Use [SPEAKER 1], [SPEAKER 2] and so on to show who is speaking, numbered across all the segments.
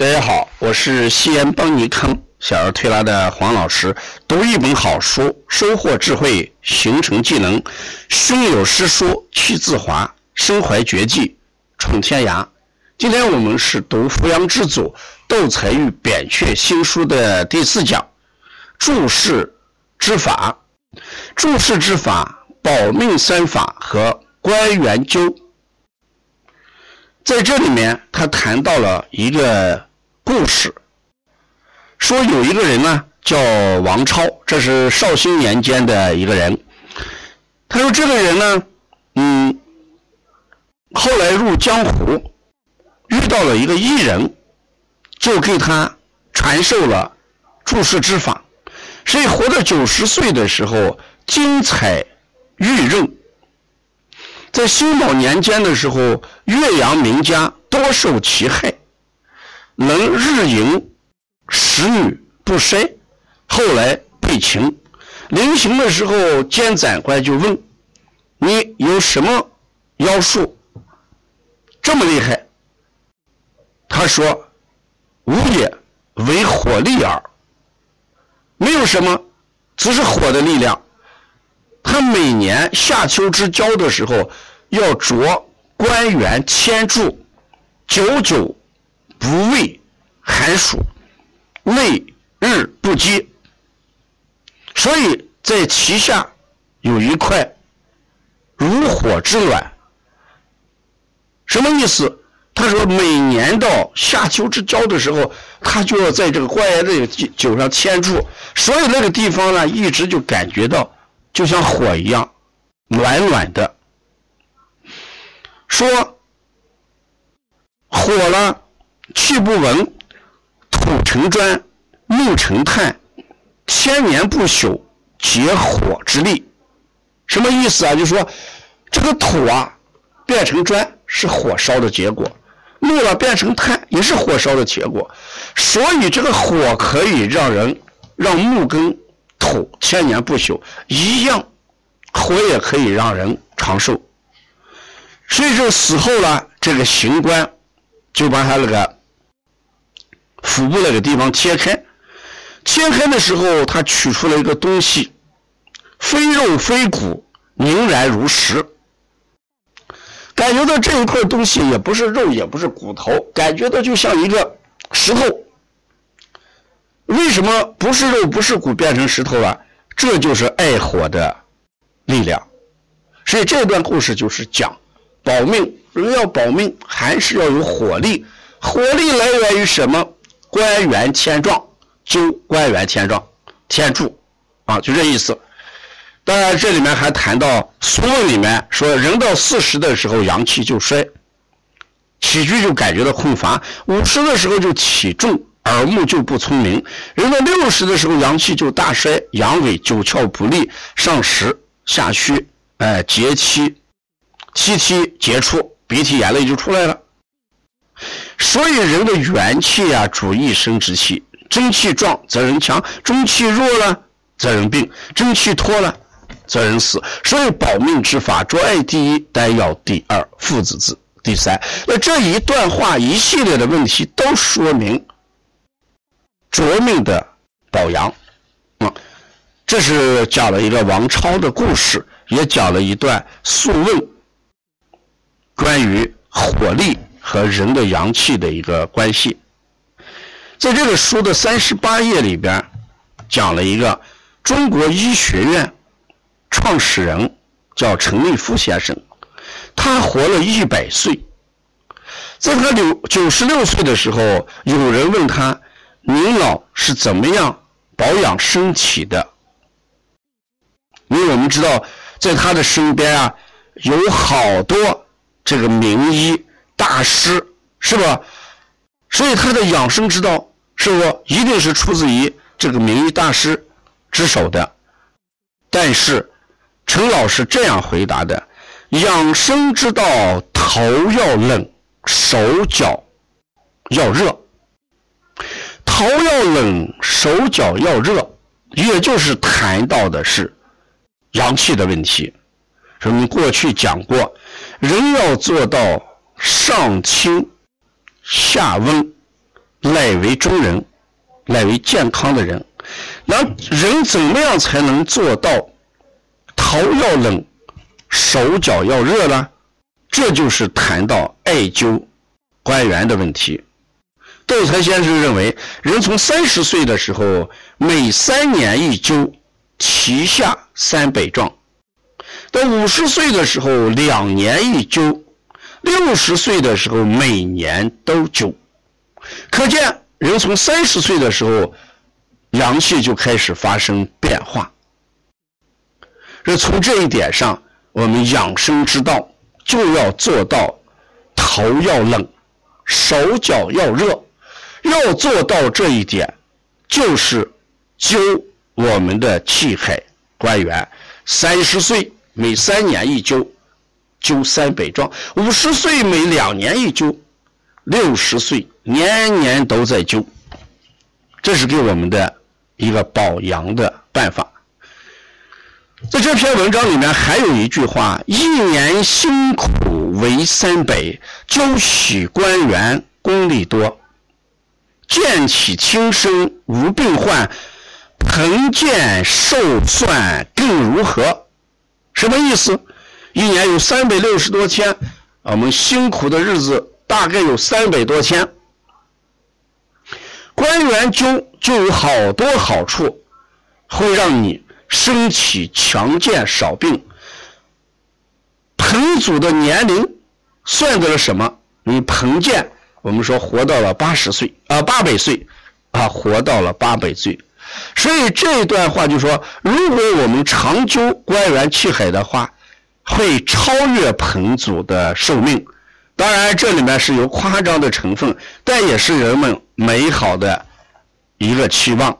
[SPEAKER 1] 大家好，我是西安邦尼康小儿推拿的黄老师。读一本好书，收获智慧，形成技能。胸有诗书气自华，身怀绝技闯天涯。今天我们是读扶阳之祖窦才玉扁鹊新书的第四讲，注释之法。注释之法，保命三法和关元灸。在这里面，他谈到了一个。故事说有一个人呢，叫王超，这是绍兴年间的一个人。他说这个人呢，嗯，后来入江湖，遇到了一个艺人，就给他传授了注释之法，所以活到九十岁的时候，精彩玉润。在辛卯年间的时候，岳阳名家多受其害。能日迎使女不筛，后来被擒。临行的时候，监斩官就问：“你有什么妖术这么厉害？”他说：“无也，为火力耳。没有什么，只是火的力量。他每年夏秋之交的时候，要着官员千柱，久久。”不畏寒暑，内日不饥，所以在旗下有一块如火之卵。什么意思？他说每年到夏秋之交的时候，他就要在这个官员这个酒上牵住，所以那个地方呢，一直就感觉到就像火一样暖暖的。说火了。气不稳，土成砖，木成炭，千年不朽，结火之力。什么意思啊？就是说，这个土啊，变成砖是火烧的结果，木了变成炭也是火烧的结果。所以这个火可以让人让木跟土千年不朽一样，火也可以让人长寿。所以说死后呢，这个刑官就把他那个。腹部那个地方切开，切开的时候，他取出了一个东西，非肉非骨，凝然如石。感觉到这一块东西也不是肉，也不是骨头，感觉到就像一个石头。为什么不是肉不是骨变成石头了？这就是爱火的力量。所以这段故事就是讲保命，人要保命还是要有火力。火力来源于什么？官员天壮，灸官员天状，天柱，啊，就这意思。当然，这里面还谈到《俗问》里面说，人到四十的时候阳气就衰，起居就感觉到困乏；五十的时候就体重，耳目就不聪明；人到六十的时候阳气就大衰，阳痿，九窍不利，上实下虚，哎，结期，气体结出，鼻涕眼泪就出来了。所以人的元气啊，主一生之气。真气壮则人强，中气弱了则人病，真气脱了则人死。所以保命之法，着爱第一，丹药第二，附子字第三。那这一段话一系列的问题，都说明着命的保养。啊，这是讲了一个王超的故事，也讲了一段《素问》关于火力。和人的阳气的一个关系，在这个书的三十八页里边，讲了一个中国医学院创始人叫陈立夫先生，他活了一百岁，在他九九十六岁的时候，有人问他：“您老是怎么样保养身体的？”因为我们知道，在他的身边啊，有好多这个名医。大师是吧？所以他的养生之道是不一定是出自于这个名医大师之手的。但是陈老师这样回答的：养生之道，头要冷，手脚要热。头要冷，手脚要热，也就是谈到的是阳气的问题。我们过去讲过，人要做到。上清下温，乃为中人，乃为健康的人。那人怎么样才能做到头要冷，手脚要热呢？这就是谈到艾灸关元的问题。窦才先生认为，人从三十岁的时候，每三年一灸，脐下三百壮；到五十岁的时候，两年一灸；六十岁的时候，每年都灸。可见，人从三十岁的时候，阳气就开始发生变化。这从这一点上，我们养生之道就要做到头要冷，手脚要热。要做到这一点，就是灸我们的气海关元。三十岁每三年一灸，灸三百壮；五十岁每两年一灸；六十岁年年都在灸。这是给我们的一个保阳的办法。在这篇文章里面还有一句话：“一年辛苦为三百，灸喜官员功力多。”健体轻身无病患，恒健寿算更如何？什么意思？一年有三百六十多天，我们辛苦的日子大概有三百多天。关元灸就有好多好处，会让你身体强健少病。彭祖的年龄算得了什么？你彭建。我们说活到了八十岁啊，八百岁啊，活到了八百岁。所以这一段话就说，如果我们长灸关元气海的话，会超越彭祖的寿命。当然，这里面是有夸张的成分，但也是人们美好的一个期望。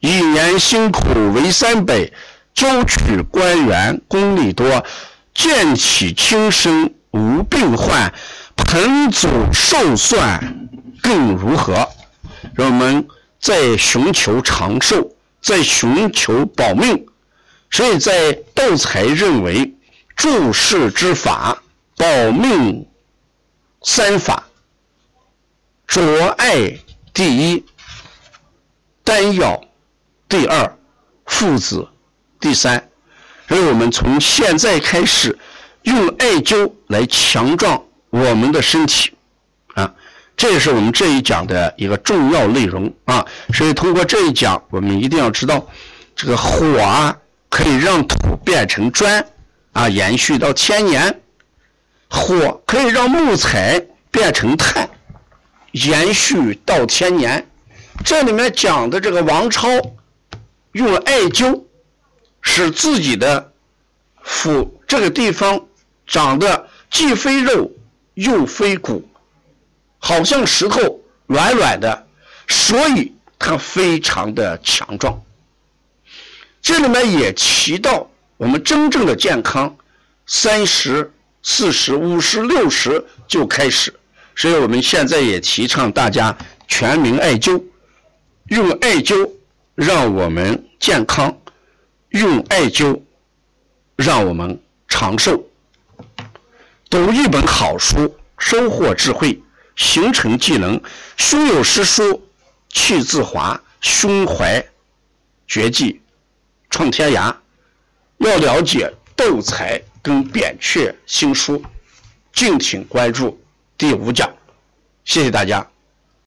[SPEAKER 1] 一年辛苦为三百，灸取官员功力多，健起轻身无病患。彭祖寿算更如何？让我们在寻求长寿，在寻求保命。所以在斗才认为，注释之法，保命三法，着爱第一，丹药第二，附子第三。所以我们从现在开始，用艾灸来强壮。我们的身体，啊，这也是我们这一讲的一个重要内容啊。所以通过这一讲，我们一定要知道，这个火啊可以让土变成砖，啊，延续到千年；火可以让木材变成炭，延续到千年。这里面讲的这个王超用艾灸，使自己的腹这个地方长得既非肉。又非骨，好像石头软软的，所以它非常的强壮。这里面也提到我们真正的健康，三十、四十、五十、六十就开始。所以我们现在也提倡大家全民艾灸，用艾灸让我们健康，用艾灸让我们长寿。读一本好书，收获智慧，形成技能。胸有诗书气自华，胸怀绝技创天涯。要了解斗才跟扁鹊新书，敬请关注第五讲。谢谢大家。